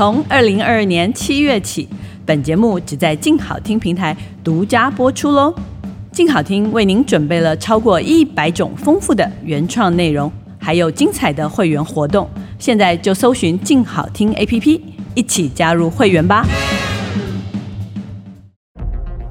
从二零二二年七月起，本节目只在静好听平台独家播出喽。静好听为您准备了超过一百种丰富的原创内容，还有精彩的会员活动。现在就搜寻静好听 APP，一起加入会员吧。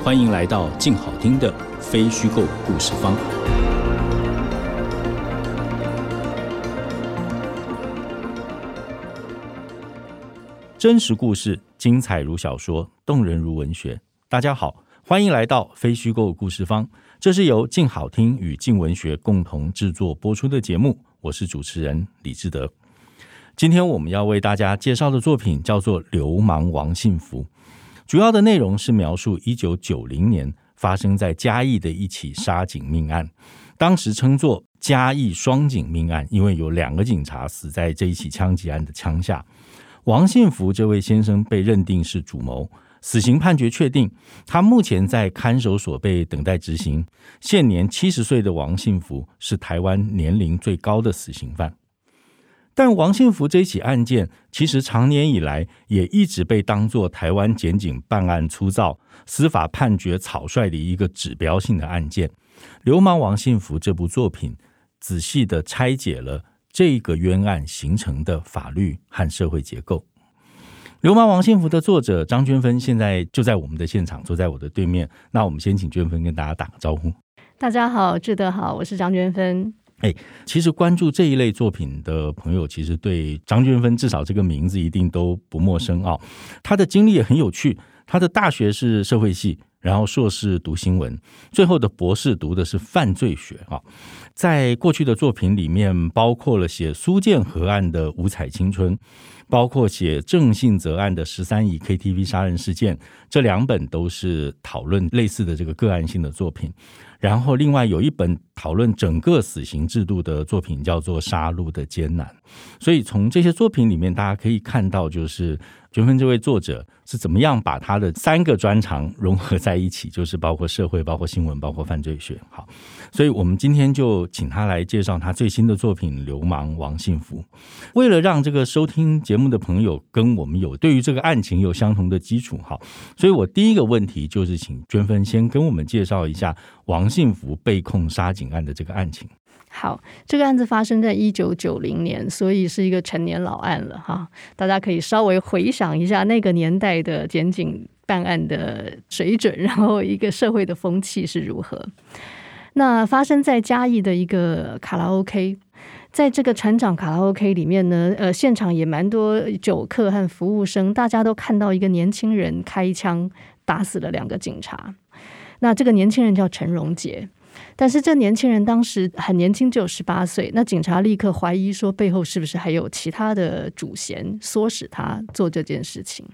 欢迎来到静好听的非虚构故事方。真实故事精彩如小说，动人如文学。大家好，欢迎来到非虚构故事方。这是由静好听与静文学共同制作播出的节目。我是主持人李志德。今天我们要为大家介绍的作品叫做《流氓王幸福》。主要的内容是描述一九九零年发生在嘉义的一起杀警命案，当时称作嘉义双警命案，因为有两个警察死在这一起枪击案的枪下。王信福这位先生被认定是主谋，死刑判决确定，他目前在看守所被等待执行。现年七十岁的王信福是台湾年龄最高的死刑犯。但王信福这起案件，其实长年以来也一直被当作台湾检警办案粗糙、司法判决草率的一个指标性的案件。《流氓王信福》这部作品，仔细地拆解了这个冤案形成的法律和社会结构。《流氓王信福》的作者张娟芬现在就在我们的现场，坐在我的对面。那我们先请娟芬跟大家打个招呼。大家好，志德好，我是张娟芬。哎，其实关注这一类作品的朋友，其实对张娟芬至少这个名字一定都不陌生啊。他的经历也很有趣，他的大学是社会系，然后硕士读新闻，最后的博士读的是犯罪学啊。在过去的作品里面，包括了写苏建和案的《五彩青春》，包括写郑信泽案的十三姨 KTV 杀人事件，这两本都是讨论类似的这个个案性的作品。然后，另外有一本讨论整个死刑制度的作品，叫做《杀戮的艰难》。所以，从这些作品里面，大家可以看到，就是。娟芬这位作者是怎么样把他的三个专长融合在一起？就是包括社会、包括新闻、包括犯罪学。好，所以我们今天就请他来介绍他最新的作品《流氓王幸福》。为了让这个收听节目的朋友跟我们有对于这个案情有相同的基础，哈，所以我第一个问题就是请娟芬先跟我们介绍一下王幸福被控杀警案的这个案情。好，这个案子发生在一九九零年，所以是一个陈年老案了哈。大家可以稍微回想一下那个年代的检警办案的水准，然后一个社会的风气是如何。那发生在嘉义的一个卡拉 OK，在这个船长卡拉 OK 里面呢，呃，现场也蛮多酒客和服务生，大家都看到一个年轻人开枪打死了两个警察。那这个年轻人叫陈荣杰。但是这年轻人当时很年轻，只有十八岁。那警察立刻怀疑说，背后是不是还有其他的主嫌，唆使他做这件事情？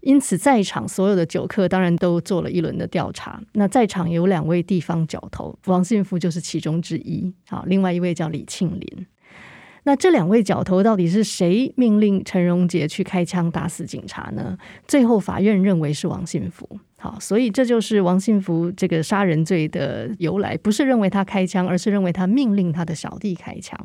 因此，在场所有的酒客当然都做了一轮的调查。那在场有两位地方角头，王信福就是其中之一。好，另外一位叫李庆林。那这两位角头到底是谁命令陈荣杰去开枪打死警察呢？最后法院认为是王信福。好，所以这就是王信福这个杀人罪的由来，不是认为他开枪，而是认为他命令他的小弟开枪。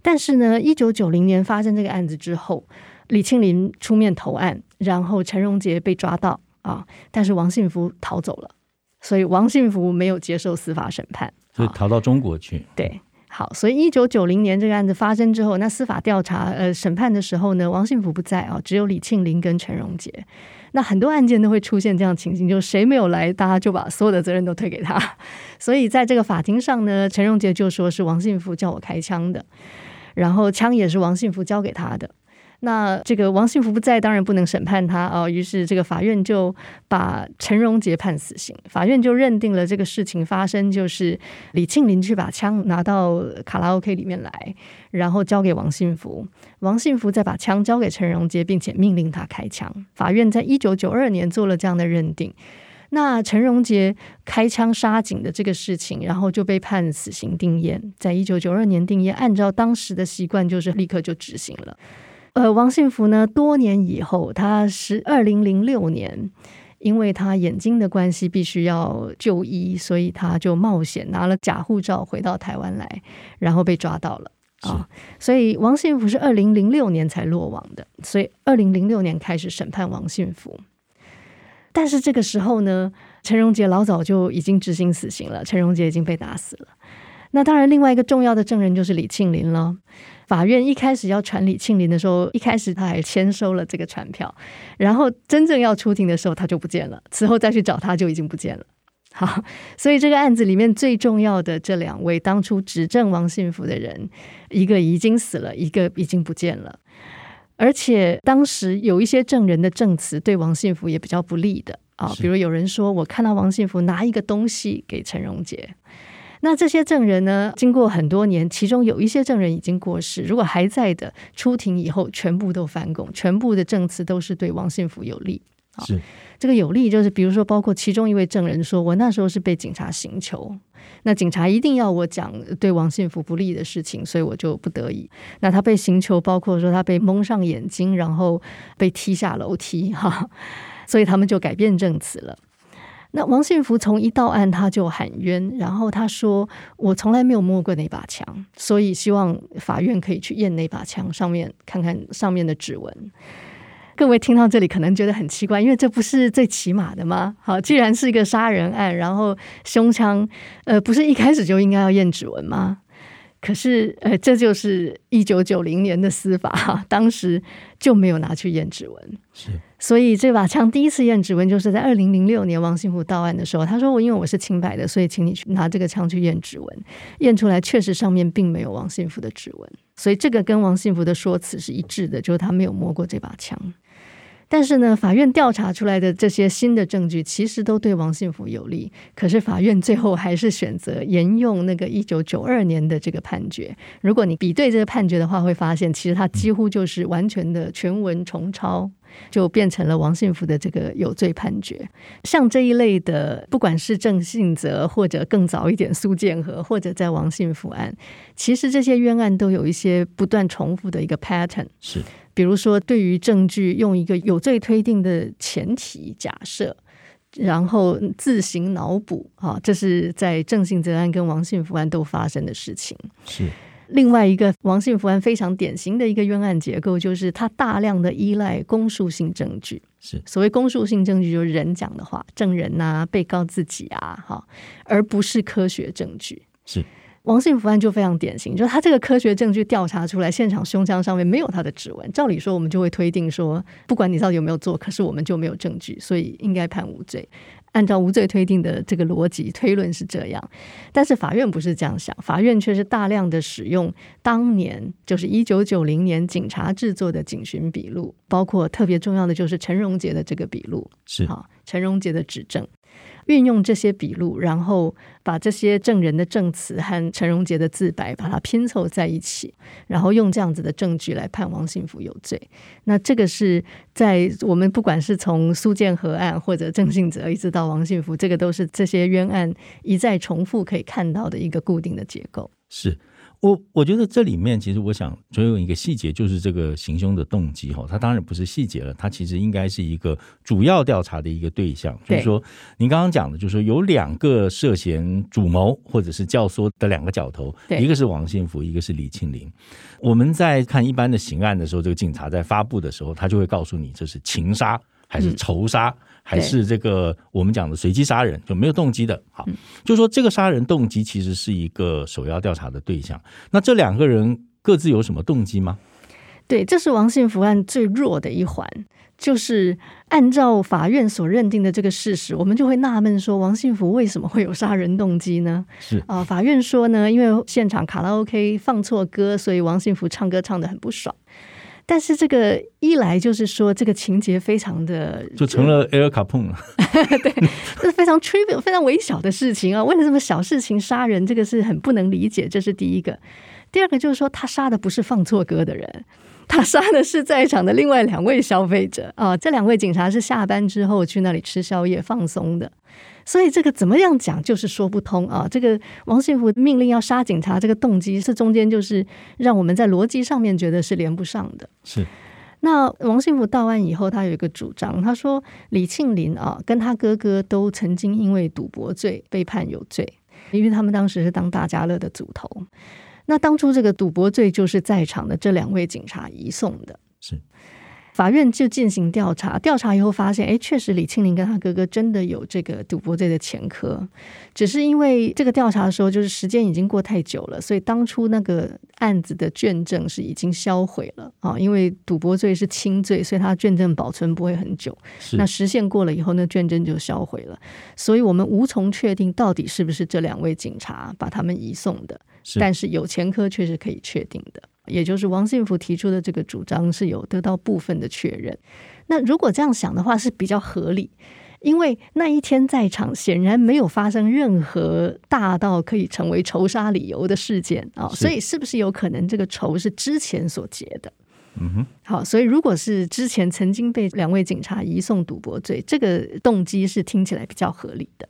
但是呢，一九九零年发生这个案子之后，李庆林出面投案，然后陈荣杰被抓到啊，但是王信福逃走了，所以王信福没有接受司法审判，所以逃到中国去。对。好，所以一九九零年这个案子发生之后，那司法调查呃审判的时候呢，王信福不在啊，只有李庆林跟陈荣杰。那很多案件都会出现这样情形，就是谁没有来，大家就把所有的责任都推给他。所以在这个法庭上呢，陈荣杰就说是王信福叫我开枪的，然后枪也是王信福交给他的。那这个王信福不在，当然不能审判他啊、哦。于是这个法院就把陈荣杰判死刑。法院就认定了这个事情发生就是李庆林去把枪拿到卡拉 OK 里面来，然后交给王信福，王信福再把枪交给陈荣杰，并且命令他开枪。法院在一九九二年做了这样的认定。那陈荣杰开枪杀警的这个事情，然后就被判死刑定谳，在一九九二年定谳。按照当时的习惯，就是立刻就执行了。呃，王信福呢，多年以后，他是二零零六年，因为他眼睛的关系必须要就医，所以他就冒险拿了假护照回到台湾来，然后被抓到了啊。所以王信福是二零零六年才落网的，所以二零零六年开始审判王信福。但是这个时候呢，陈荣杰老早就已经执行死刑了，陈荣杰已经被打死了。那当然，另外一个重要的证人就是李庆林了。法院一开始要传李庆林的时候，一开始他还签收了这个传票，然后真正要出庭的时候，他就不见了。此后再去找他，就已经不见了。好，所以这个案子里面最重要的这两位当初指证王信福的人，一个已经死了，一个已经不见了。而且当时有一些证人的证词对王信福也比较不利的啊，比如有人说我看到王信福拿一个东西给陈荣杰。那这些证人呢，经过很多年，其中有一些证人已经过世，如果还在的，出庭以后全部都翻供，全部的证词都是对王信福有利。是这个有利，就是比如说，包括其中一位证人说，我那时候是被警察刑求，那警察一定要我讲对王信福不利的事情，所以我就不得已。那他被刑求，包括说他被蒙上眼睛，然后被踢下楼梯，哈，所以他们就改变证词了。那王信福从一到案他就喊冤，然后他说：“我从来没有摸过那把枪，所以希望法院可以去验那把枪上面看看上面的指纹。”各位听到这里可能觉得很奇怪，因为这不是最起码的吗？好，既然是一个杀人案，然后胸腔，呃，不是一开始就应该要验指纹吗？可是，呃，这就是一九九零年的司法哈，当时就没有拿去验指纹。是，所以这把枪第一次验指纹就是在二零零六年王信福到案的时候，他说：“我因为我是清白的，所以请你去拿这个枪去验指纹。”验出来确实上面并没有王信福的指纹，所以这个跟王信福的说辞是一致的，就是他没有摸过这把枪。但是呢，法院调查出来的这些新的证据，其实都对王信福有利。可是法院最后还是选择沿用那个一九九二年的这个判决。如果你比对这个判决的话，会发现其实它几乎就是完全的全文重抄，就变成了王信福的这个有罪判决。像这一类的，不管是郑信泽，或者更早一点苏建和，或者在王信福案，其实这些冤案都有一些不断重复的一个 pattern。是。比如说，对于证据用一个有罪推定的前提假设，然后自行脑补啊，这是在郑信泽案跟王信福案都发生的事情。是另外一个王信福案非常典型的一个冤案结构，就是他大量的依赖公诉性证据。是所谓公诉性证据，就是人讲的话，证人呐、啊、被告自己啊，哈，而不是科学证据。是。王信福案就非常典型，就是他这个科学证据调查出来，现场胸腔上面没有他的指纹。照理说，我们就会推定说，不管你到底有没有做，可是我们就没有证据，所以应该判无罪。按照无罪推定的这个逻辑推论是这样，但是法院不是这样想，法院却是大量的使用当年就是一九九零年警察制作的警询笔录，包括特别重要的就是陈荣杰的这个笔录，是啊，陈荣杰的指证。运用这些笔录，然后把这些证人的证词和陈荣杰的自白，把它拼凑在一起，然后用这样子的证据来判王信福有罪。那这个是在我们不管是从苏建和案或者郑信哲，一直到王信福，这个都是这些冤案一再重复可以看到的一个固定的结构。是。我我觉得这里面其实我想追问一个细节，就是这个行凶的动机哈，它当然不是细节了，它其实应该是一个主要调查的一个对象。就是说，您刚刚讲的，就是说有两个涉嫌主谋或者是教唆的两个角头，一个是王信福，一个是李庆林。我们在看一般的刑案的时候，这个警察在发布的时候，他就会告诉你这是情杀还是仇杀。嗯还是这个我们讲的随机杀人，就没有动机的。好，就说这个杀人动机其实是一个首要调查的对象。那这两个人各自有什么动机吗？对，这是王信福案最弱的一环，就是按照法院所认定的这个事实，我们就会纳闷说，王信福为什么会有杀人动机呢？是啊、呃，法院说呢，因为现场卡拉 OK 放错歌，所以王信福唱歌唱得很不爽。但是这个一来就是说，这个情节非常的就成了 Al Capone 了，对，这是非常 trivial、非常微小的事情啊，为了这么小事情杀人，这个是很不能理解。这是第一个。第二个就是说，他杀的不是放错歌的人，他杀的是在场的另外两位消费者啊。这两位警察是下班之后去那里吃宵夜放松的。所以这个怎么样讲就是说不通啊！这个王信福命令要杀警察，这个动机是中间就是让我们在逻辑上面觉得是连不上的。是。那王信福到案以后，他有一个主张，他说李庆林啊跟他哥哥都曾经因为赌博罪被判有罪，因为他们当时是当大家乐的组头。那当初这个赌博罪就是在场的这两位警察移送的。是。法院就进行调查，调查以后发现，哎，确实李庆林跟他哥哥真的有这个赌博罪的前科，只是因为这个调查的时候就是时间已经过太久了，所以当初那个案子的卷证是已经销毁了啊，因为赌博罪是轻罪，所以他卷证保存不会很久。是。那时限过了以后，那卷证就销毁了，所以我们无从确定到底是不是这两位警察把他们移送的，是。但是有前科却是可以确定的。也就是王信福提出的这个主张是有得到部分的确认。那如果这样想的话是比较合理，因为那一天在场显然没有发生任何大到可以成为仇杀理由的事件啊，所以是不是有可能这个仇是之前所结的？嗯哼，好，所以如果是之前曾经被两位警察移送赌博罪，这个动机是听起来比较合理的。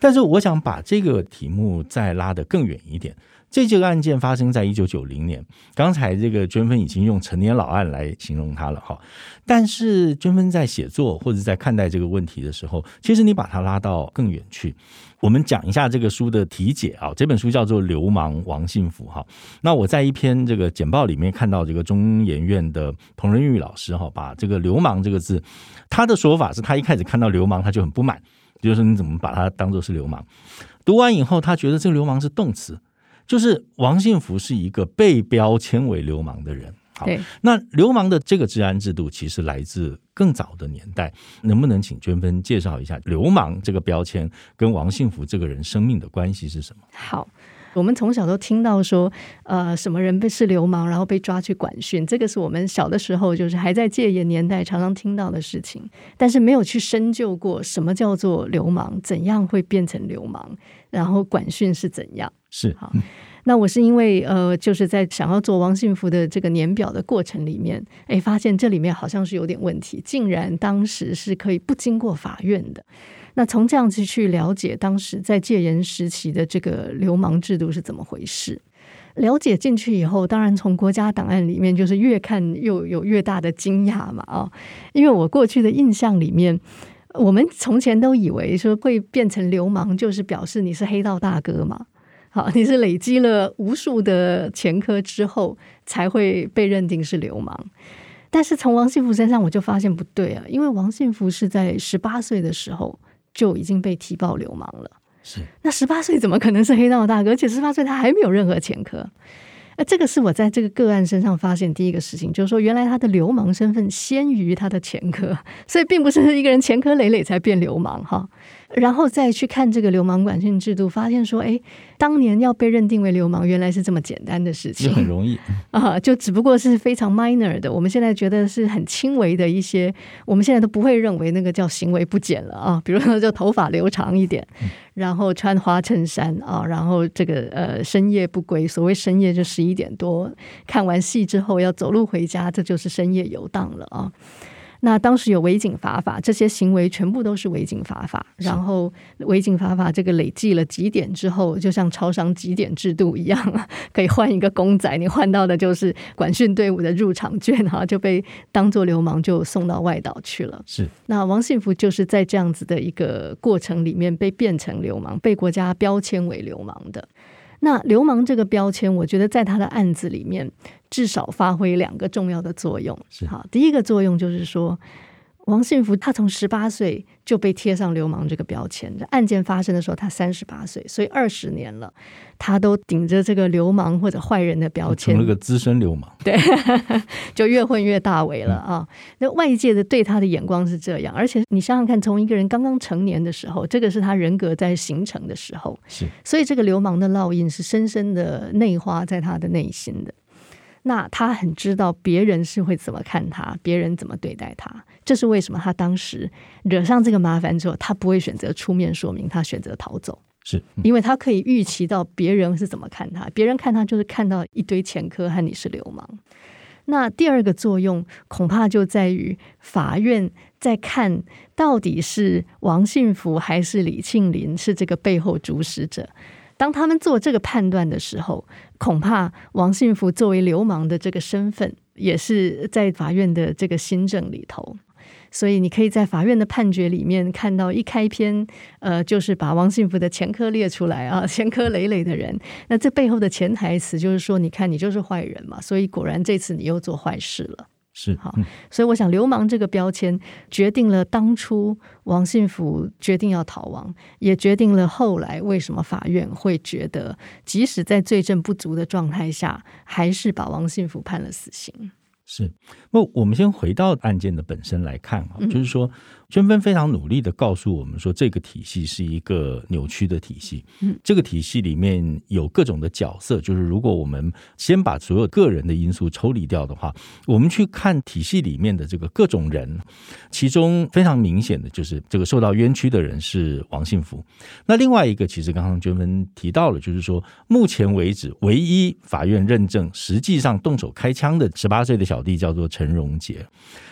但是我想把这个题目再拉得更远一点。这这个案件发生在一九九零年，刚才这个娟芬已经用陈年老案来形容它了哈。但是娟芬在写作或者在看待这个问题的时候，其实你把它拉到更远去。我们讲一下这个书的题解啊，这本书叫做《流氓王信福》哈。那我在一篇这个简报里面看到这个中研院的彭仁玉老师哈，把这个“流氓”这个字，他的说法是他一开始看到“流氓”他就很不满，就是你怎么把它当做是流氓？读完以后，他觉得这个“流氓”是动词。就是王信福是一个被标签为流氓的人。好，那流氓的这个治安制度其实来自更早的年代。能不能请娟芬介绍一下流氓这个标签跟王信福这个人生命的关系是什么？好，我们从小都听到说，呃，什么人被是流氓，然后被抓去管训，这个是我们小的时候就是还在戒严年代常常听到的事情，但是没有去深究过什么叫做流氓，怎样会变成流氓，然后管训是怎样。是好，那我是因为呃，就是在想要做王信福的这个年表的过程里面，哎，发现这里面好像是有点问题，竟然当时是可以不经过法院的。那从这样子去了解当时在戒严时期的这个流氓制度是怎么回事，了解进去以后，当然从国家档案里面就是越看又有越大的惊讶嘛啊，因为我过去的印象里面，我们从前都以为说会变成流氓，就是表示你是黑道大哥嘛。好，你是累积了无数的前科之后才会被认定是流氓，但是从王信福身上我就发现不对啊，因为王信福是在十八岁的时候就已经被提报流氓了，是，那十八岁怎么可能是黑道大哥？而且十八岁他还没有任何前科。那这个是我在这个个案身上发现第一个事情，就是说原来他的流氓身份先于他的前科，所以并不是一个人前科累累才变流氓哈。然后再去看这个流氓管训制度，发现说，哎，当年要被认定为流氓，原来是这么简单的事情，就很容易。啊，就只不过是非常 minor 的，我们现在觉得是很轻微的一些，我们现在都不会认为那个叫行为不检了啊，比如说就头发留长一点，然后穿花衬衫啊，然后这个呃深夜不归，所谓深夜就十一点多看完戏之后要走路回家，这就是深夜游荡了啊。那当时有违警罚法，这些行为全部都是违警罚法。然后违警罚法这个累计了几点之后，就像超商几点制度一样，可以换一个公仔，你换到的就是管训队伍的入场券，哈，就被当做流氓就送到外岛去了。是。那王信福就是在这样子的一个过程里面被变成流氓，被国家标签为流氓的。那流氓这个标签，我觉得在他的案子里面至少发挥两个重要的作用。好，第一个作用就是说。王信福他从十八岁就被贴上流氓这个标签。案件发生的时候，他三十八岁，所以二十年了，他都顶着这个流氓或者坏人的标签，成了个资深流氓。对，就越混越大为了啊！那外界的对他的眼光是这样，而且你想想看，从一个人刚刚成年的时候，这个是他人格在形成的时候，是，所以这个流氓的烙印是深深的内化在他的内心的。那他很知道别人是会怎么看他，别人怎么对待他。这是为什么他当时惹上这个麻烦之后，他不会选择出面说明，他选择逃走。是、嗯、因为他可以预期到别人是怎么看他，别人看他就是看到一堆前科和你是流氓。那第二个作用恐怕就在于法院在看到底是王信福还是李庆林是这个背后主使者。当他们做这个判断的时候，恐怕王信福作为流氓的这个身份也是在法院的这个新政里头。所以你可以在法院的判决里面看到一开篇，呃，就是把王信福的前科列出来啊，前科累累的人。那这背后的潜台词就是说，你看你就是坏人嘛，所以果然这次你又做坏事了。是好，所以我想“流氓”这个标签决定了当初王信福决定要逃亡，也决定了后来为什么法院会觉得，即使在罪证不足的状态下，还是把王信福判了死刑。是，那我们先回到案件的本身来看啊，就是说。娟芬非常努力的告诉我们说，这个体系是一个扭曲的体系。嗯，这个体系里面有各种的角色，就是如果我们先把所有个人的因素抽离掉的话，我们去看体系里面的这个各种人，其中非常明显的就是这个受到冤屈的人是王幸福。那另外一个，其实刚刚娟芬提到了，就是说目前为止唯一法院认证实际上动手开枪的十八岁的小弟叫做陈荣杰。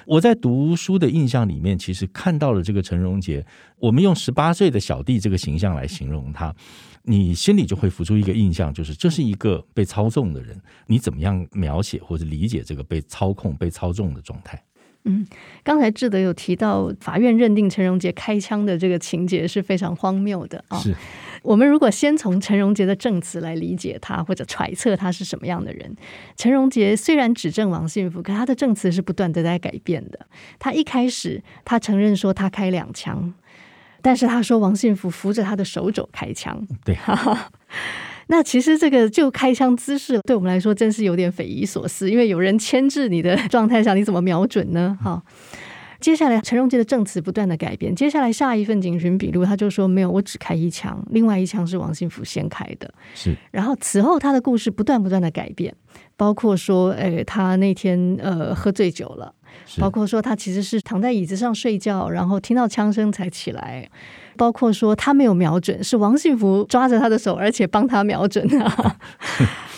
我在读书的印象里面，其实看看到了这个陈荣杰。我们用十八岁的小弟这个形象来形容他，你心里就会浮出一个印象，就是这是一个被操纵的人。你怎么样描写或者理解这个被操控、被操纵的状态？嗯，刚才志德有提到，法院认定陈荣杰开枪的这个情节是非常荒谬的啊。是。我们如果先从陈荣杰的证词来理解他，或者揣测他是什么样的人，陈荣杰虽然指证王信福，可他的证词是不断的在改变的。他一开始他承认说他开两枪，但是他说王信福扶着他的手肘开枪。对，那其实这个就开枪姿势对我们来说真是有点匪夷所思，因为有人牵制你的 状态下，你怎么瞄准呢？哈。接下来，陈荣杰的证词不断的改变。接下来，下一份警询笔录，他就说没有，我只开一枪，另外一枪是王信福先开的。是。然后此后，他的故事不断不断的改变，包括说，哎，他那天呃喝醉酒了，包括说他其实是躺在椅子上睡觉，然后听到枪声才起来，包括说他没有瞄准，是王幸福抓着他的手，而且帮他瞄准啊。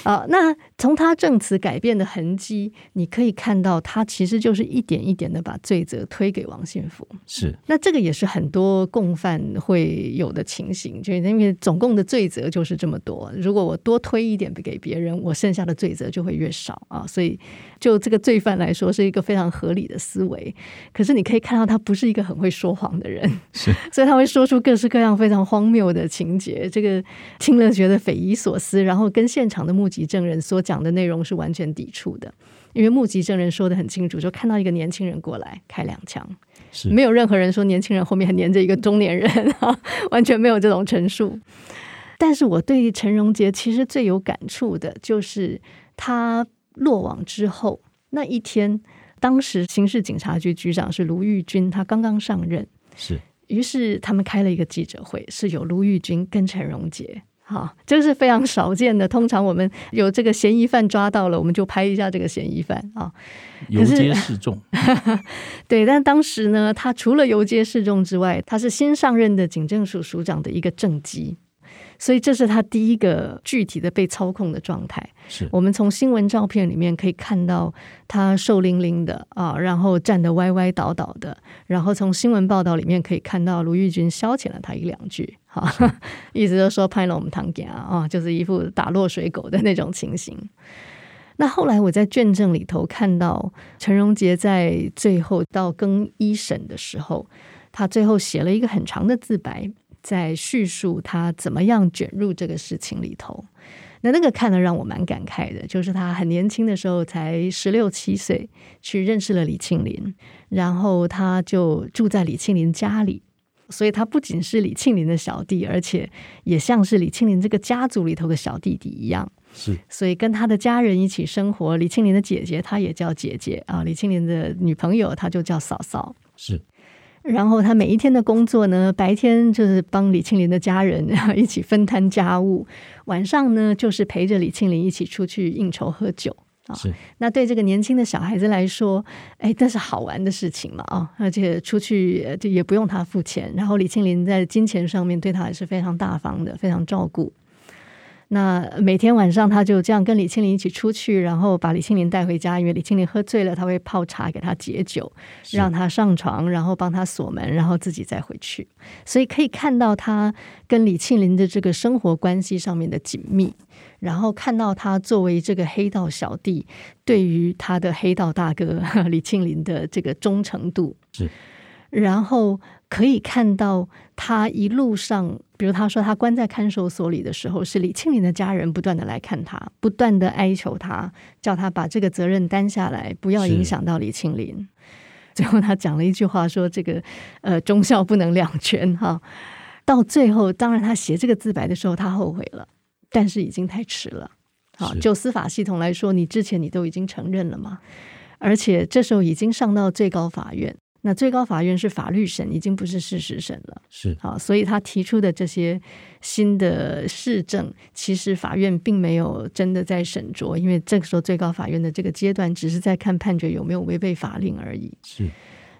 啊，那从他证词改变的痕迹，你可以看到，他其实就是一点一点的把罪责推给王信福。是，那这个也是很多共犯会有的情形，就是因为总共的罪责就是这么多，如果我多推一点给别人，我剩下的罪责就会越少啊。所以，就这个罪犯来说，是一个非常合理的思维。可是你可以看到，他不是一个很会说谎的人，是，所以他会说出各式各样非常荒谬的情节，这个听了觉得匪夷所思，然后跟现场的目击。证人所讲的内容是完全抵触的，因为目击证人说的很清楚，就看到一个年轻人过来开两枪，是没有任何人说年轻人后面还黏着一个中年人，完全没有这种陈述。但是我对陈荣杰其实最有感触的就是他落网之后那一天，当时刑事警察局局长是卢玉军，他刚刚上任，是，于是他们开了一个记者会，是有卢玉军跟陈荣杰。好，这是非常少见的。通常我们有这个嫌疑犯抓到了，我们就拍一下这个嫌疑犯啊。游街示众，对。但当时呢，他除了游街示众之外，他是新上任的警政署署长的一个政绩。所以这是他第一个具体的被操控的状态。是我们从新闻照片里面可以看到他瘦伶伶的啊，然后站得歪歪倒倒的。然后从新闻报道里面可以看到卢玉军消遣了他一两句，哈，意思就是说拍了我们堂家啊，就是一副打落水狗的那种情形。那后来我在卷证里头看到陈荣杰在最后到更一审的时候，他最后写了一个很长的自白。在叙述他怎么样卷入这个事情里头，那那个看了让我蛮感慨的，就是他很年轻的时候才十六七岁，去认识了李庆林，然后他就住在李庆林家里，所以他不仅是李庆林的小弟，而且也像是李庆林这个家族里头的小弟弟一样，是，所以跟他的家人一起生活。李庆林的姐姐，她也叫姐姐啊，李庆林的女朋友，她就叫嫂嫂，是。然后他每一天的工作呢，白天就是帮李庆林的家人一起分摊家务，晚上呢就是陪着李庆林一起出去应酬喝酒啊。是，那对这个年轻的小孩子来说，哎，这是好玩的事情嘛啊，而且出去就也不用他付钱，然后李庆林在金钱上面对他也是非常大方的，非常照顾。那每天晚上他就这样跟李庆林一起出去，然后把李庆林带回家，因为李庆林喝醉了，他会泡茶给他解酒，让他上床，然后帮他锁门，然后自己再回去。所以可以看到他跟李庆林的这个生活关系上面的紧密，然后看到他作为这个黑道小弟对于他的黑道大哥 李庆林的这个忠诚度是，然后可以看到他一路上。比如他说他关在看守所里的时候，是李庆林的家人不断的来看他，不断的哀求他，叫他把这个责任担下来，不要影响到李庆林。最后他讲了一句话，说这个呃忠孝不能两全哈。到最后，当然他写这个自白的时候，他后悔了，但是已经太迟了。好，就司法系统来说，你之前你都已经承认了嘛，而且这时候已经上到最高法院。那最高法院是法律审，已经不是事实审了。是啊，所以他提出的这些新的市政，其实法院并没有真的在审酌，因为这个时候最高法院的这个阶段，只是在看判决有没有违背法令而已。是。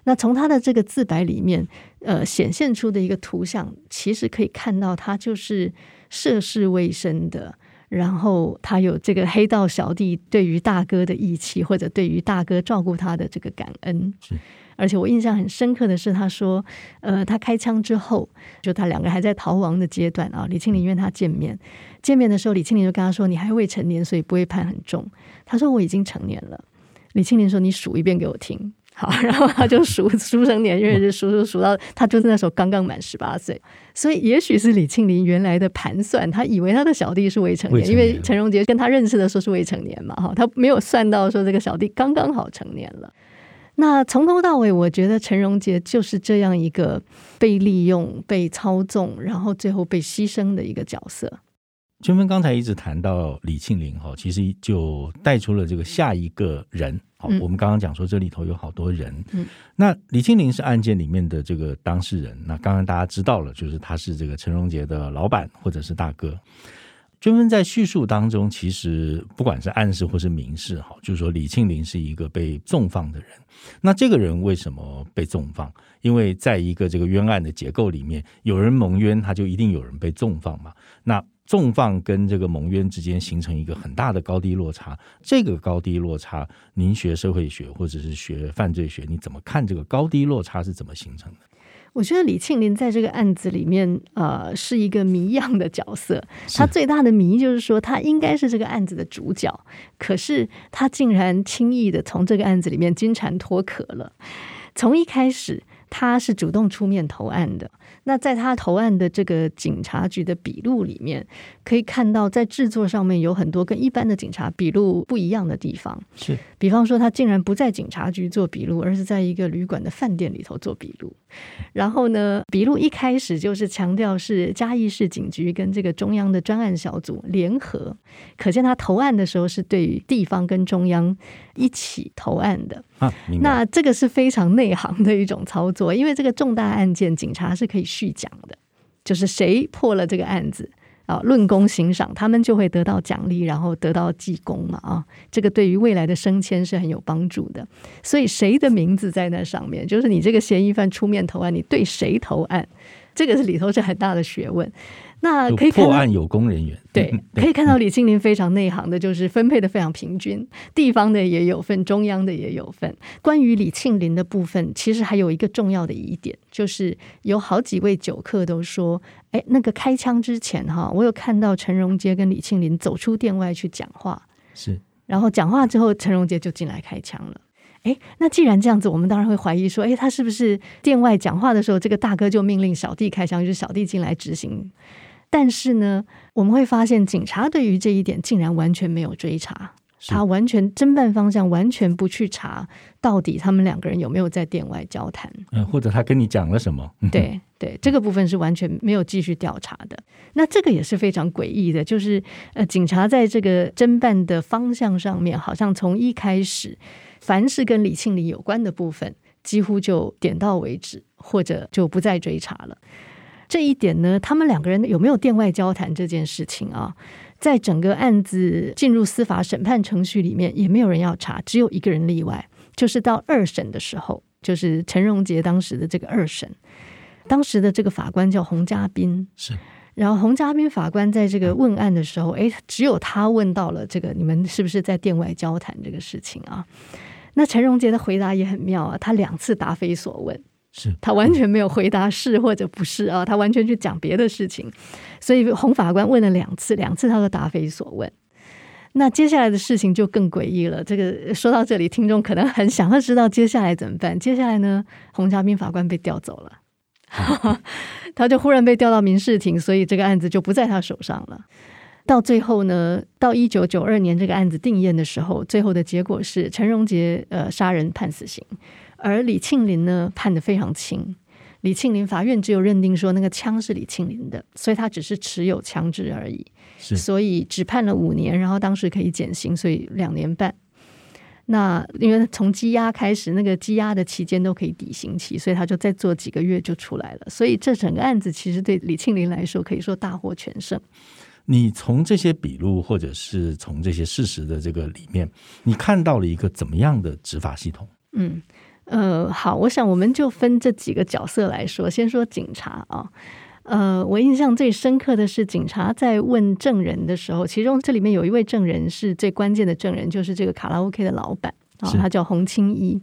那从他的这个自白里面，呃，显现出的一个图像，其实可以看到他就是涉世未深的，然后他有这个黑道小弟对于大哥的义气，或者对于大哥照顾他的这个感恩。是。而且我印象很深刻的是，他说，呃，他开枪之后，就他两个还在逃亡的阶段啊。李庆林约他见面，见面的时候，李庆林就跟他说：“你还未成年，所以不会判很重。”他说：“我已经成年了。”李庆林说：“你数一遍给我听。”好，然后他就数数成年月日，数数数到他就是那时候刚刚满十八岁。所以也许是李庆林原来的盘算，他以为他的小弟是未成年，因为陈荣杰跟他认识的时候是未成年嘛，哈，他没有算到说这个小弟刚刚好成年了。那从头到尾，我觉得陈荣杰就是这样一个被利用、被操纵，然后最后被牺牲的一个角色。春芬刚才一直谈到李庆林哈，其实就带出了这个下一个人。好，我们刚刚讲说这里头有好多人。嗯，那李庆林是案件里面的这个当事人。那刚刚大家知道了，就是他是这个陈荣杰的老板或者是大哥。娟芬在叙述当中，其实不管是暗示或是明示，哈，就是说李庆林是一个被纵放的人。那这个人为什么被纵放？因为在一个这个冤案的结构里面，有人蒙冤，他就一定有人被纵放嘛。那纵放跟这个蒙冤之间形成一个很大的高低落差。这个高低落差，您学社会学或者是学犯罪学，你怎么看这个高低落差是怎么形成的？我觉得李庆林在这个案子里面，呃，是一个谜样的角色。他最大的谜就是说，他应该是这个案子的主角，可是他竟然轻易的从这个案子里面金蝉脱壳了。从一开始，他是主动出面投案的。那在他投案的这个警察局的笔录里面，可以看到在制作上面有很多跟一般的警察笔录不一样的地方。是，比方说他竟然不在警察局做笔录，而是在一个旅馆的饭店里头做笔录。然后呢，笔录一开始就是强调是嘉义市警局跟这个中央的专案小组联合，可见他投案的时候是对于地方跟中央一起投案的。啊，那这个是非常内行的一种操作，因为这个重大案件，警察是可以续讲的，就是谁破了这个案子啊，论功行赏，他们就会得到奖励，然后得到记功嘛啊，这个对于未来的升迁是很有帮助的。所以谁的名字在那上面，就是你这个嫌疑犯出面投案，你对谁投案，这个是里头是很大的学问。那可以破案有功人员，对，可以看到李庆林非常内行的，就是分配的非常平均，地方的也有份，中央的也有份。关于李庆林的部分，其实还有一个重要的疑点，就是有好几位酒客都说，哎，那个开枪之前哈，我有看到陈荣杰跟李庆林走出店外去讲话，是，然后讲话之后，陈荣杰就进来开枪了。哎，那既然这样子，我们当然会怀疑说，哎，他是不是店外讲话的时候，这个大哥就命令小弟开枪，就是小弟进来执行？但是呢，我们会发现警察对于这一点竟然完全没有追查，他完全侦办方向完全不去查到底他们两个人有没有在店外交谈，嗯，或者他跟你讲了什么？对对，这个部分是完全没有继续调查的。那这个也是非常诡异的，就是呃，警察在这个侦办的方向上面，好像从一开始，凡是跟李庆林有关的部分，几乎就点到为止，或者就不再追查了。这一点呢，他们两个人有没有店外交谈这件事情啊？在整个案子进入司法审判程序里面，也没有人要查，只有一个人例外，就是到二审的时候，就是陈荣杰当时的这个二审，当时的这个法官叫洪家斌，是。然后洪家斌法官在这个问案的时候，哎，只有他问到了这个你们是不是在店外交谈这个事情啊？那陈荣杰的回答也很妙啊，他两次答非所问，是他完全没有回答是或者不是啊，他完全去讲别的事情，所以洪法官问了两次，两次他都答非所问。那接下来的事情就更诡异了。这个说到这里，听众可能很想要知道接下来怎么办。接下来呢，洪家斌法官被调走了。他就忽然被调到民事庭，所以这个案子就不在他手上了。到最后呢，到一九九二年这个案子定验的时候，最后的结果是陈荣杰呃杀人判死刑，而李庆林呢判的非常轻。李庆林法院只有认定说那个枪是李庆林的，所以他只是持有枪支而已，所以只判了五年，然后当时可以减刑，所以两年半。那因为从羁押开始，那个羁押的期间都可以抵刑期，所以他就再做几个月就出来了。所以这整个案子其实对李庆林来说可以说大获全胜。你从这些笔录或者是从这些事实的这个里面，你看到了一个怎么样的执法系统？嗯，呃，好，我想我们就分这几个角色来说，先说警察啊。呃，我印象最深刻的是，警察在问证人的时候，其中这里面有一位证人是最关键的证人，就是这个卡拉 OK 的老板啊，他叫洪青一。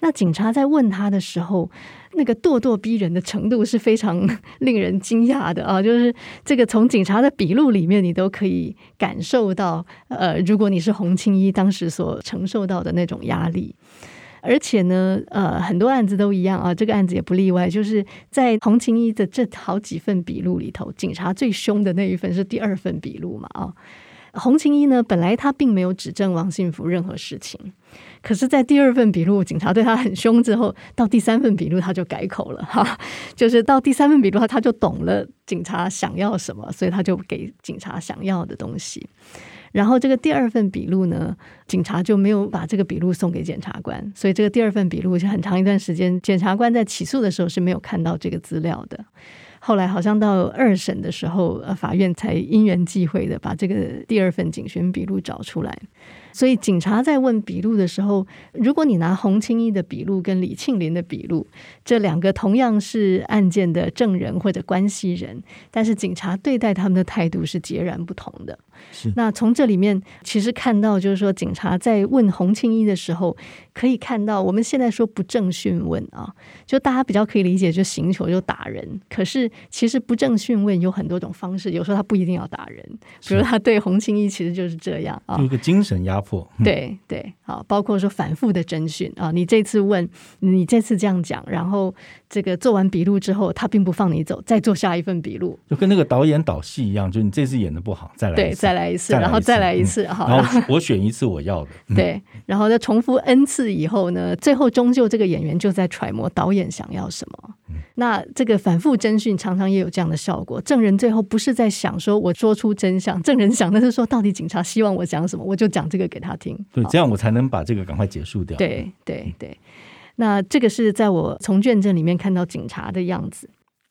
那警察在问他的时候，那个咄咄逼人的程度是非常 令人惊讶的啊！就是这个从警察的笔录里面，你都可以感受到，呃，如果你是洪青一当时所承受到的那种压力。而且呢，呃，很多案子都一样啊，这个案子也不例外。就是在洪晴一的这好几份笔录里头，警察最凶的那一份是第二份笔录嘛啊。洪晴一呢，本来他并没有指证王信福任何事情，可是，在第二份笔录，警察对他很凶之后，到第三份笔录他就改口了哈，就是到第三份笔录他就懂了警察想要什么，所以他就给警察想要的东西。然后这个第二份笔录呢，警察就没有把这个笔录送给检察官，所以这个第二份笔录是很长一段时间，检察官在起诉的时候是没有看到这个资料的。后来好像到二审的时候，呃，法院才因缘际会的把这个第二份警讯笔录找出来。所以警察在问笔录的时候，如果你拿洪清一的笔录跟李庆林的笔录，这两个同样是案件的证人或者关系人，但是警察对待他们的态度是截然不同的。是。那从这里面其实看到，就是说警察在问洪清一的时候，可以看到我们现在说不正讯问啊，就大家比较可以理解，就刑求就打人。可是其实不正讯问有很多种方式，有时候他不一定要打人，比如他对洪清一其实就是这样啊，一个精神压。嗯、对对，好，包括说反复的侦讯啊，你这次问，你这次这样讲，然后这个做完笔录之后，他并不放你走，再做下一份笔录，就跟那个导演导戏一样，就你这次演的不好，再来，对，再来一次，然后再来一次，好、嗯，然后 我选一次我要的，对，然后再重复 n 次以后呢，最后终究这个演员就在揣摩导演想要什么。那这个反复侦讯常常也有这样的效果，证人最后不是在想说我说出真相，证人想的是说到底警察希望我讲什么，我就讲这个给他听。对，这样我才能把这个赶快结束掉。对对对，那这个是在我从卷证里面看到警察的样子。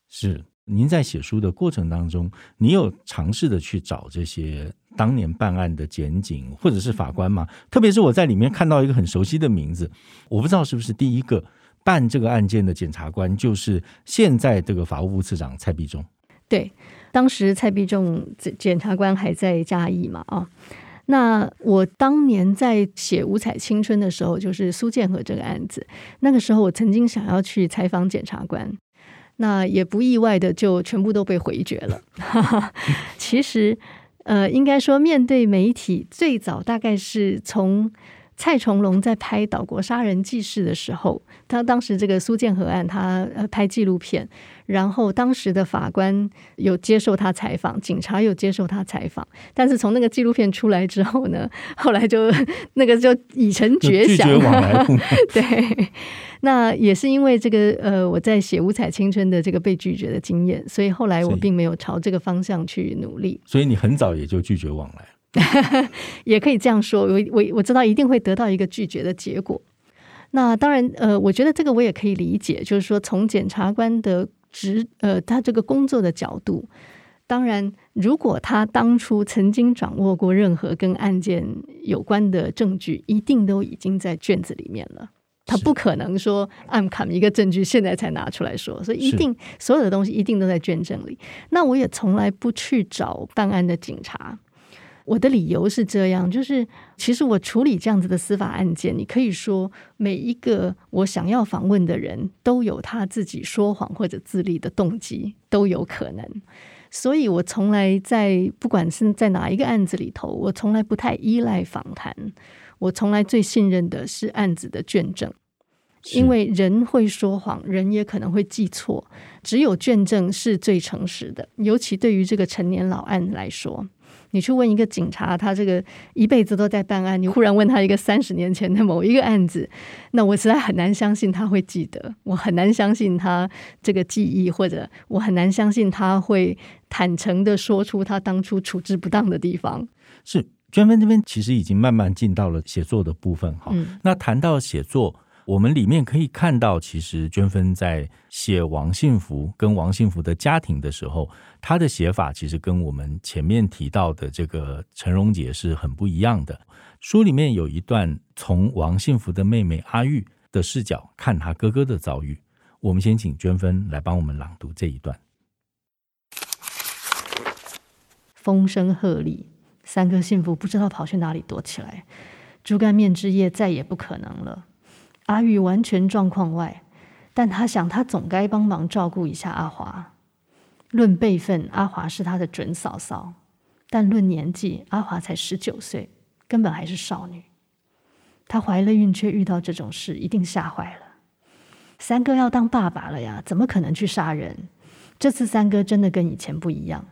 是，您在写书的过程当中，你有尝试的去找这些当年办案的检警或者是法官吗？特别是我在里面看到一个很熟悉的名字，我不知道是不是第一个。办这个案件的检察官就是现在这个法务部次长蔡必忠。对，当时蔡必忠检察官还在嘉义嘛啊。那我当年在写《五彩青春》的时候，就是苏建和这个案子。那个时候我曾经想要去采访检察官，那也不意外的就全部都被回绝了。其实，呃，应该说面对媒体，最早大概是从。蔡崇隆在拍《岛国杀人记事》的时候，他当时这个苏建和案，他拍纪录片，然后当时的法官有接受他采访，警察有接受他采访，但是从那个纪录片出来之后呢，后来就那个就已成绝响，拒绝往来。对，那也是因为这个呃，我在写《五彩青春》的这个被拒绝的经验，所以后来我并没有朝这个方向去努力。所以你很早也就拒绝往来。也可以这样说，我我我知道一定会得到一个拒绝的结果。那当然，呃，我觉得这个我也可以理解，就是说从检察官的职，呃，他这个工作的角度，当然，如果他当初曾经掌握过任何跟案件有关的证据，一定都已经在卷子里面了。他不可能说暗砍一个证据，现在才拿出来说，所以一定所有的东西一定都在卷证里。那我也从来不去找办案的警察。我的理由是这样，就是其实我处理这样子的司法案件，你可以说每一个我想要访问的人都有他自己说谎或者自立的动机，都有可能。所以我从来在不管是在哪一个案子里头，我从来不太依赖访谈，我从来最信任的是案子的卷证，因为人会说谎，人也可能会记错，只有卷证是最诚实的，尤其对于这个成年老案来说。你去问一个警察，他这个一辈子都在办案，你忽然问他一个三十年前的某一个案子，那我实在很难相信他会记得，我很难相信他这个记忆，或者我很难相信他会坦诚的说出他当初处置不当的地方。是娟芬这边其实已经慢慢进到了写作的部分哈，嗯，那谈到写作。我们里面可以看到，其实娟芬在写王信福跟王信福的家庭的时候，他的写法其实跟我们前面提到的这个陈荣杰是很不一样的。书里面有一段从王信福的妹妹阿玉的视角看他哥哥的遭遇，我们先请娟芬来帮我们朗读这一段。风声鹤唳，三哥信福不知道跑去哪里躲起来，猪肝面之夜再也不可能了。阿玉完全状况外，但他想，他总该帮忙照顾一下阿华。论辈分，阿华是他的准嫂嫂，但论年纪，阿华才十九岁，根本还是少女。她怀了孕却遇到这种事，一定吓坏了。三哥要当爸爸了呀，怎么可能去杀人？这次三哥真的跟以前不一样。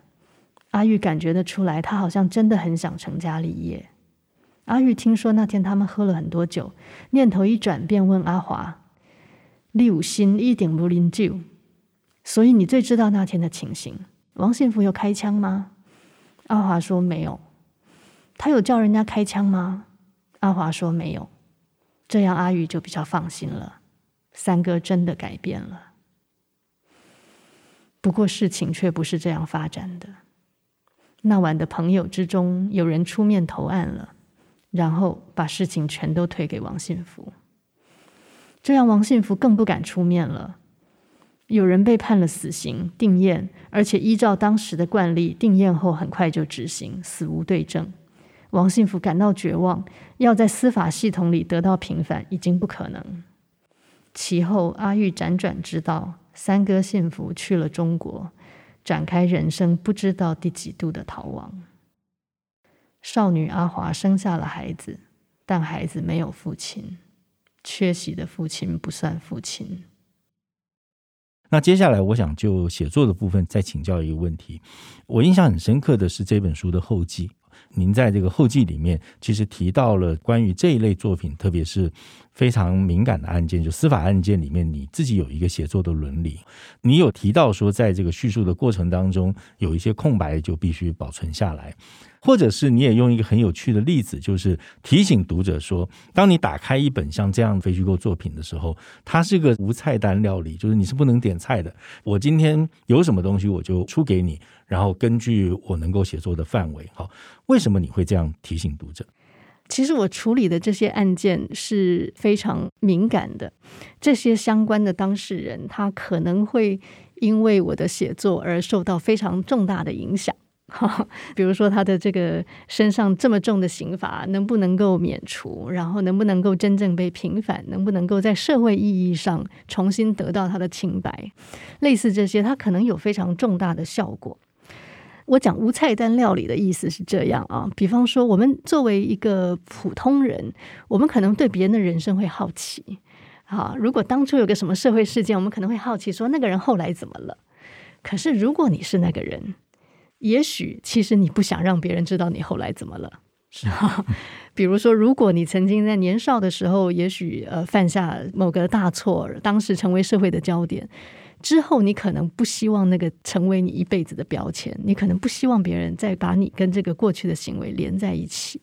阿玉感觉得出来，他好像真的很想成家立业。阿玉听说那天他们喝了很多酒，念头一转，便问阿华：“你有心一定不饮酒，所以你最知道那天的情形。王信福有开枪吗？”阿华说：“没有。”他有叫人家开枪吗？阿华说：“没有。”这样阿玉就比较放心了。三哥真的改变了。不过事情却不是这样发展的。那晚的朋友之中，有人出面投案了。然后把事情全都推给王信福，这样王信福更不敢出面了。有人被判了死刑，定谳，而且依照当时的惯例，定谳后很快就执行，死无对证。王信福感到绝望，要在司法系统里得到平反已经不可能。其后，阿玉辗转知道三哥信福去了中国，展开人生不知道第几度的逃亡。少女阿华生下了孩子，但孩子没有父亲，缺席的父亲不算父亲。那接下来，我想就写作的部分再请教一个问题。我印象很深刻的是这本书的后记，您在这个后记里面其实提到了关于这一类作品，特别是。非常敏感的案件，就司法案件里面，你自己有一个写作的伦理。你有提到说，在这个叙述的过程当中，有一些空白就必须保存下来，或者是你也用一个很有趣的例子，就是提醒读者说，当你打开一本像这样非虚构作品的时候，它是个无菜单料理，就是你是不能点菜的。我今天有什么东西，我就出给你，然后根据我能够写作的范围，好，为什么你会这样提醒读者？其实我处理的这些案件是非常敏感的，这些相关的当事人，他可能会因为我的写作而受到非常重大的影响。哈，比如说他的这个身上这么重的刑罚能不能够免除，然后能不能够真正被平反，能不能够在社会意义上重新得到他的清白，类似这些，他可能有非常重大的效果。我讲无菜单料理的意思是这样啊，比方说，我们作为一个普通人，我们可能对别人的人生会好奇，啊，如果当初有个什么社会事件，我们可能会好奇说那个人后来怎么了。可是如果你是那个人，也许其实你不想让别人知道你后来怎么了，是吧？比如说，如果你曾经在年少的时候，也许呃犯下某个大错，当时成为社会的焦点。之后，你可能不希望那个成为你一辈子的标签，你可能不希望别人再把你跟这个过去的行为连在一起。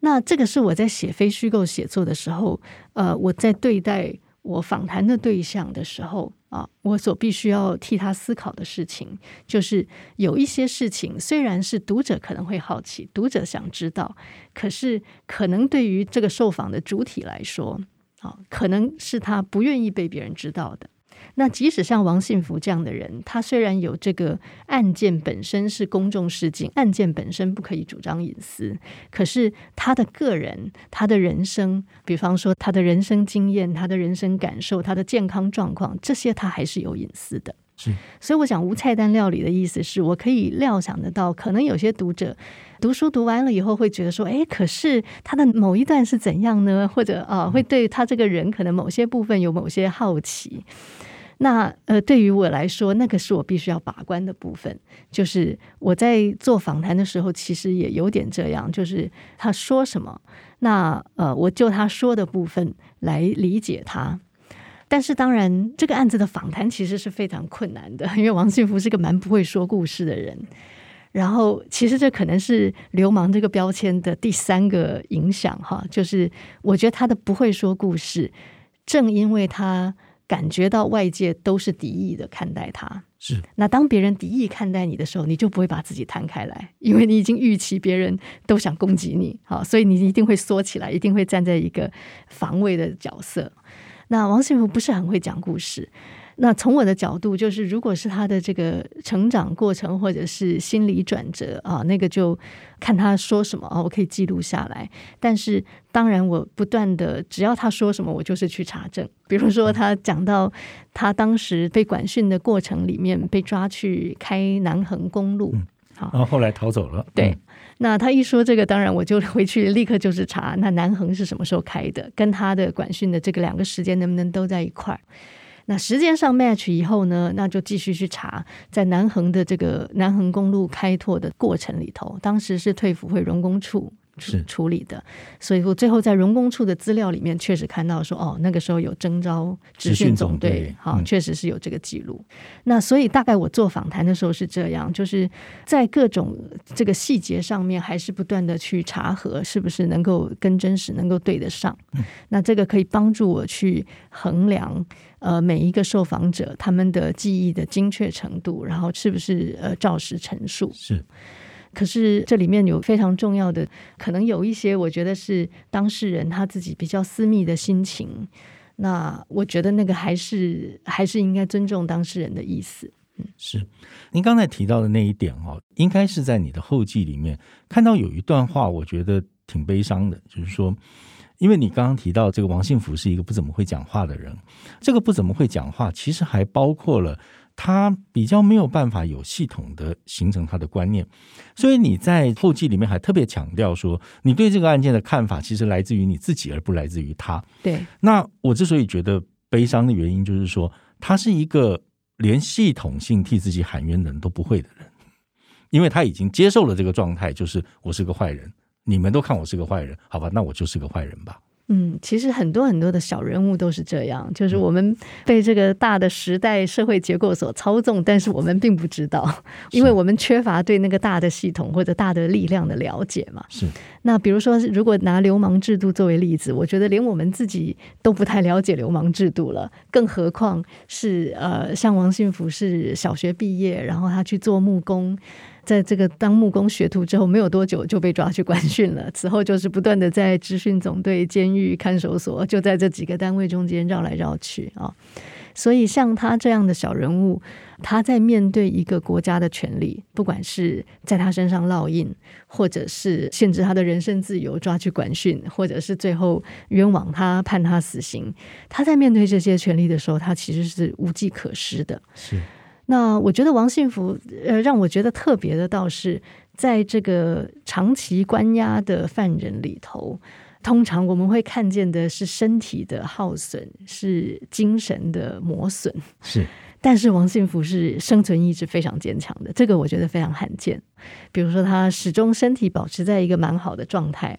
那这个是我在写非虚构写作的时候，呃，我在对待我访谈的对象的时候，啊，我所必须要替他思考的事情，就是有一些事情虽然是读者可能会好奇，读者想知道，可是可能对于这个受访的主体来说，啊，可能是他不愿意被别人知道的。那即使像王信福这样的人，他虽然有这个案件本身是公众事件，案件本身不可以主张隐私，可是他的个人、他的人生，比方说他的人生经验、他的人生感受、他的健康状况，这些他还是有隐私的。是，所以我想无菜单料理的意思是我可以料想得到，可能有些读者读书读完了以后会觉得说，哎，可是他的某一段是怎样呢？或者啊，会对他这个人可能某些部分有某些好奇。那呃，对于我来说，那个是我必须要把关的部分。就是我在做访谈的时候，其实也有点这样，就是他说什么，那呃，我就他说的部分来理解他。但是当然，这个案子的访谈其实是非常困难的，因为王信福是个蛮不会说故事的人。然后，其实这可能是流氓这个标签的第三个影响哈，就是我觉得他的不会说故事，正因为他。感觉到外界都是敌意的看待他，是。那当别人敌意看待你的时候，你就不会把自己摊开来，因为你已经预期别人都想攻击你，好，所以你一定会缩起来，一定会站在一个防卫的角色。那王信福不是很会讲故事。那从我的角度，就是如果是他的这个成长过程，或者是心理转折啊，那个就看他说什么啊，我可以记录下来。但是当然，我不断的，只要他说什么，我就是去查证。比如说，他讲到他当时被管训的过程里面，被抓去开南横公路，好，然后后来逃走了。对，那他一说这个，当然我就 回去立刻就是查，那南横是什么时候开的，跟他的管训的这个两个时间能不能都在一块儿。那时间上 match 以后呢，那就继续去查，在南横的这个南横公路开拓的过程里头，当时是退辅会荣工处。是处理的，所以我最后在荣工处的资料里面确实看到说，哦，那个时候有征召职训总队，好，确实是有这个记录。嗯、那所以大概我做访谈的时候是这样，就是在各种这个细节上面，还是不断的去查核，是不是能够跟真实能够对得上。嗯、那这个可以帮助我去衡量，呃，每一个受访者他们的记忆的精确程度，然后是不是呃照实陈述。是。可是这里面有非常重要的，可能有一些我觉得是当事人他自己比较私密的心情。那我觉得那个还是还是应该尊重当事人的意思。嗯，是。您刚才提到的那一点哦，应该是在你的后记里面看到有一段话，我觉得挺悲伤的，就是说，因为你刚刚提到这个王信福是一个不怎么会讲话的人，这个不怎么会讲话，其实还包括了。他比较没有办法有系统的形成他的观念，所以你在后记里面还特别强调说，你对这个案件的看法其实来自于你自己，而不来自于他。对。那我之所以觉得悲伤的原因，就是说他是一个连系统性替自己喊冤的人都不会的人，因为他已经接受了这个状态，就是我是个坏人，你们都看我是个坏人，好吧，那我就是个坏人吧。嗯，其实很多很多的小人物都是这样，就是我们被这个大的时代社会结构所操纵，但是我们并不知道，因为我们缺乏对那个大的系统或者大的力量的了解嘛。是。那比如说，如果拿流氓制度作为例子，我觉得连我们自己都不太了解流氓制度了，更何况是呃，像王信福是小学毕业，然后他去做木工。在这个当木工学徒之后，没有多久就被抓去管训了。此后就是不断的在执训总队、监狱、看守所，就在这几个单位中间绕来绕去啊。所以像他这样的小人物，他在面对一个国家的权力，不管是在他身上烙印，或者是限制他的人身自由、抓去管训，或者是最后冤枉他、判他死刑，他在面对这些权力的时候，他其实是无计可施的。是。那我觉得王信福，呃，让我觉得特别的，倒是在这个长期关押的犯人里头，通常我们会看见的是身体的耗损，是精神的磨损，是。但是王信福是生存意志非常坚强的，这个我觉得非常罕见。比如说，他始终身体保持在一个蛮好的状态。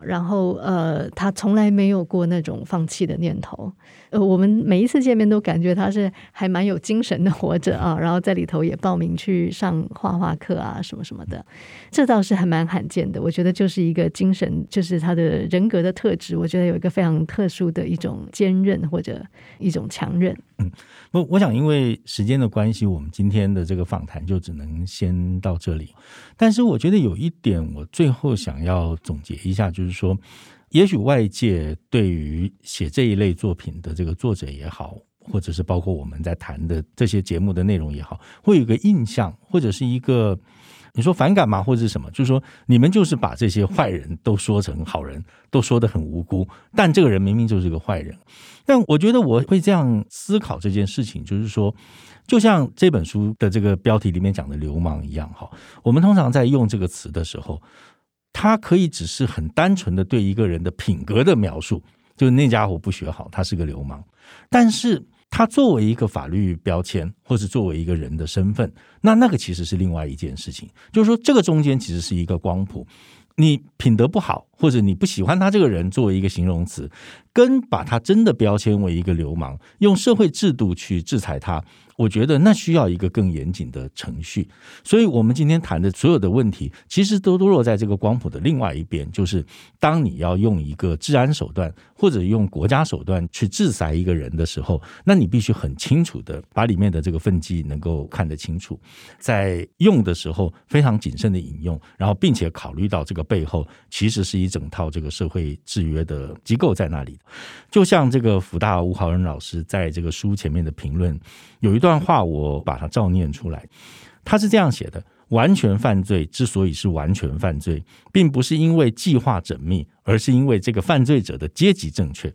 然后呃，他从来没有过那种放弃的念头。呃，我们每一次见面都感觉他是还蛮有精神的活着啊，然后在里头也报名去上画画课啊，什么什么的，这倒是还蛮罕见的。我觉得就是一个精神，就是他的人格的特质，我觉得有一个非常特殊的一种坚韧或者一种强韧。嗯，我我想因为时间的关系，我们今天的这个访谈就只能先到这里。但是我觉得有一点，我最后想要总结一下，就是说。也许外界对于写这一类作品的这个作者也好，或者是包括我们在谈的这些节目的内容也好，会有个印象，或者是一个你说反感吗？或者是什么？就是说你们就是把这些坏人都说成好人，都说得很无辜，但这个人明明就是个坏人。但我觉得我会这样思考这件事情，就是说，就像这本书的这个标题里面讲的“流氓”一样，哈，我们通常在用这个词的时候。他可以只是很单纯的对一个人的品格的描述，就是那家伙不学好，他是个流氓。但是他作为一个法律标签，或是作为一个人的身份，那那个其实是另外一件事情。就是说，这个中间其实是一个光谱。你品德不好，或者你不喜欢他这个人作为一个形容词，跟把他真的标签为一个流氓，用社会制度去制裁他。我觉得那需要一个更严谨的程序，所以我们今天谈的所有的问题，其实都都落在这个光谱的另外一边，就是当你要用一个治安手段或者用国家手段去制裁一个人的时候，那你必须很清楚的把里面的这个分际能够看得清楚，在用的时候非常谨慎的引用，然后并且考虑到这个背后其实是一整套这个社会制约的机构在那里，就像这个辅大吴豪仁老师在这个书前面的评论。有一段话，我把它照念出来。他是这样写的：完全犯罪之所以是完全犯罪，并不是因为计划缜密，而是因为这个犯罪者的阶级正确。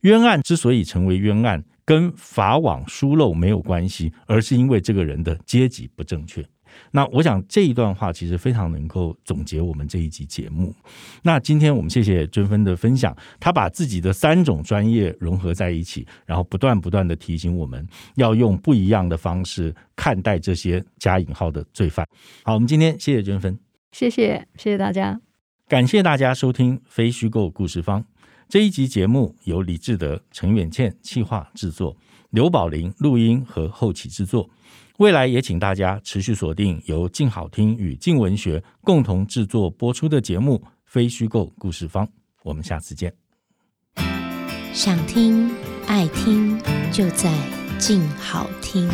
冤案之所以成为冤案，跟法网疏漏没有关系，而是因为这个人的阶级不正确。那我想这一段话其实非常能够总结我们这一集节目。那今天我们谢谢娟芬的分享，她把自己的三种专业融合在一起，然后不断不断的提醒我们要用不一样的方式看待这些加引号的罪犯。好，我们今天谢谢娟芬，谢谢谢谢大家，感谢大家收听非虚构故事方这一集节目，由李志德、陈远倩企划制作，刘宝林录音和后期制作。未来也请大家持续锁定由静好听与静文学共同制作播出的节目《非虚构故事方》，我们下次见。想听爱听，就在静好听。